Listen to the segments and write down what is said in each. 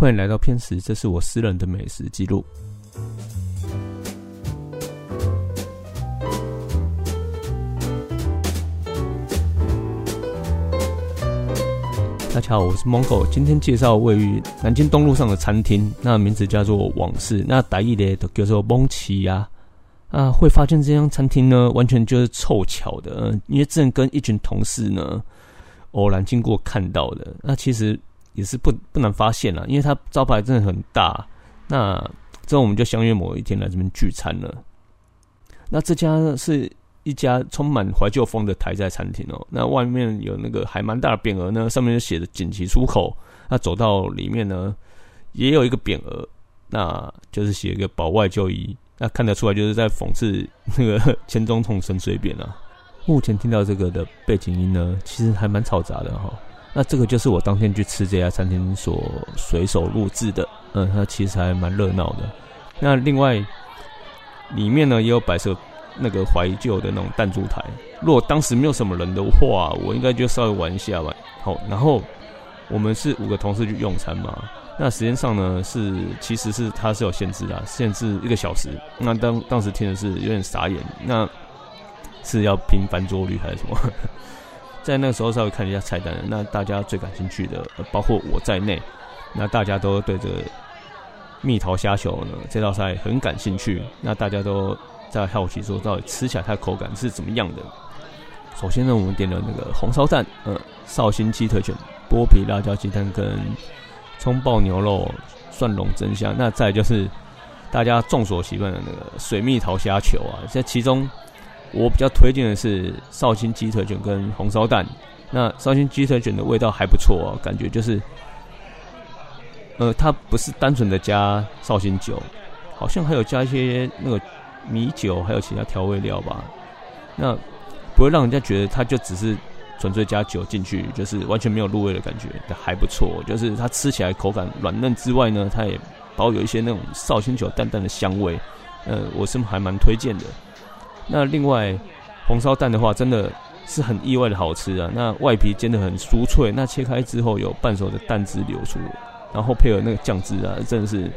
欢迎来到片食，这是我私人的美食记录。大家好，我是 Mongo，今天介绍位于南京东路上的餐厅，那名字叫做往事，那打意的都叫做蒙奇呀。啊，会发现这家餐厅呢，完全就是凑巧的，因为正跟一群同事呢偶然经过看到的。那其实也是不不难发现了，因为它招牌真的很大。那之后我们就相约某一天来这边聚餐了。那这家是一家充满怀旧风的台菜餐厅哦。那外面有那个还蛮大的匾额呢，上面就写着“紧急出口”。那走到里面呢，也有一个匾额，那就是写一个“保外就医”。那看得出来，就是在讽刺那个钱钟从神随便啊。目前听到这个的背景音呢，其实还蛮嘈杂的哈。那这个就是我当天去吃这家餐厅所随手录制的，嗯，它其实还蛮热闹的。那另外里面呢也有摆设那个怀旧的那种弹珠台。如果当时没有什么人的话，我应该就稍微玩一下吧。好，然后我们是五个同事去用餐嘛。那时间上呢，是其实是它是有限制的，限制一个小时。那当当时听的是有点傻眼，那是要拼翻桌率还是什么？在那个时候稍微看一下菜单，那大家最感兴趣的，包括我在内，那大家都对这蜜桃虾球呢这道菜很感兴趣。那大家都在好奇说，到底吃起来它的口感是怎么样的？首先呢，我们点了那个红烧蛋，呃，绍兴鸡腿卷、剥皮辣椒鸡蛋跟。葱爆牛肉、蒜蓉蒸虾，那再就是大家众所习惯的那个水蜜桃虾球啊。在其中，我比较推荐的是绍兴鸡腿卷跟红烧蛋。那绍兴鸡腿卷的味道还不错哦，感觉就是，呃，它不是单纯的加绍兴酒，好像还有加一些那个米酒，还有其他调味料吧。那不会让人家觉得它就只是。纯粹加酒进去，就是完全没有入味的感觉，还不错。就是它吃起来口感软嫩之外呢，它也保有一些那种绍兴酒淡淡的香味。呃，我是还蛮推荐的。那另外红烧蛋的话，真的是很意外的好吃啊。那外皮煎的很酥脆，那切开之后有半熟的蛋汁流出，然后配合那个酱汁啊，真的是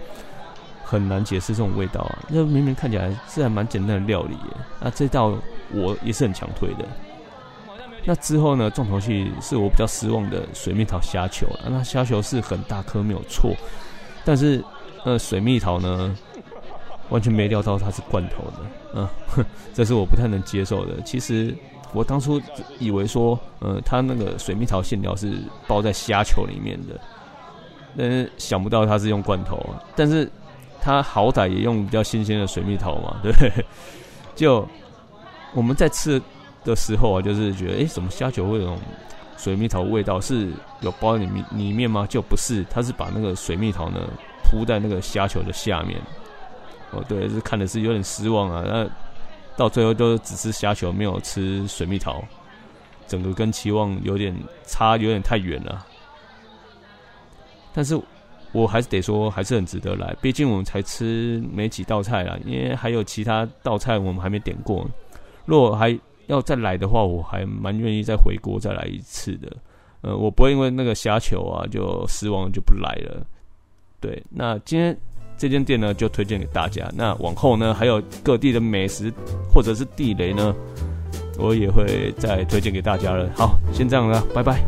很难解释这种味道啊。那明明看起来是还蛮简单的料理耶，那这道我也是很强推的。那之后呢？重头戏是我比较失望的水蜜桃虾球了。那虾球是很大颗，没有错。但是，呃，水蜜桃呢，完全没料到它是罐头的。嗯，这是我不太能接受的。其实我当初以为说，呃，它那个水蜜桃馅料是包在虾球里面的，但是想不到它是用罐头。但是它好歹也用比较新鲜的水蜜桃嘛，对不对？就我们在吃。的时候啊，就是觉得，哎，怎么虾球会有水蜜桃味道？是有包在里面里面吗？就不是，它是把那个水蜜桃呢铺在那个虾球的下面。哦，对，是看的是有点失望啊。那到最后都只吃虾球，没有吃水蜜桃，整个跟期望有点差，有点太远了。但是我还是得说，还是很值得来。毕竟我们才吃没几道菜啦，因为还有其他道菜我们还没点过。如果还要再来的话，我还蛮愿意再回国再来一次的。呃，我不会因为那个虾球啊就失望就不来了。对，那今天这间店呢就推荐给大家。那往后呢还有各地的美食或者是地雷呢，我也会再推荐给大家了。好，先这样了，拜拜。